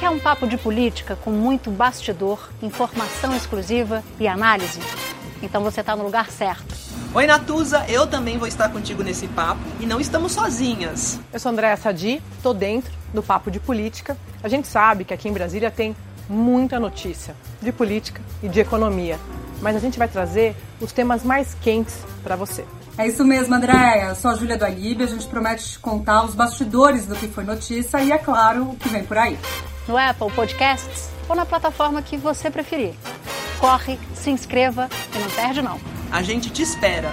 Quer um papo de política com muito bastidor, informação exclusiva e análise? Então você está no lugar certo. Oi, Natuza, eu também vou estar contigo nesse papo e não estamos sozinhas. Eu sou Andréa Sadi, tô dentro do Papo de Política. A gente sabe que aqui em Brasília tem muita notícia de política e de economia, mas a gente vai trazer os temas mais quentes para você. É isso mesmo, Andréia. Eu sou a Júlia do Alibe. A gente promete contar os bastidores do que foi notícia e, é claro, o que vem por aí. No Apple Podcasts ou na plataforma que você preferir. Corre, se inscreva e não perde não. A gente te espera.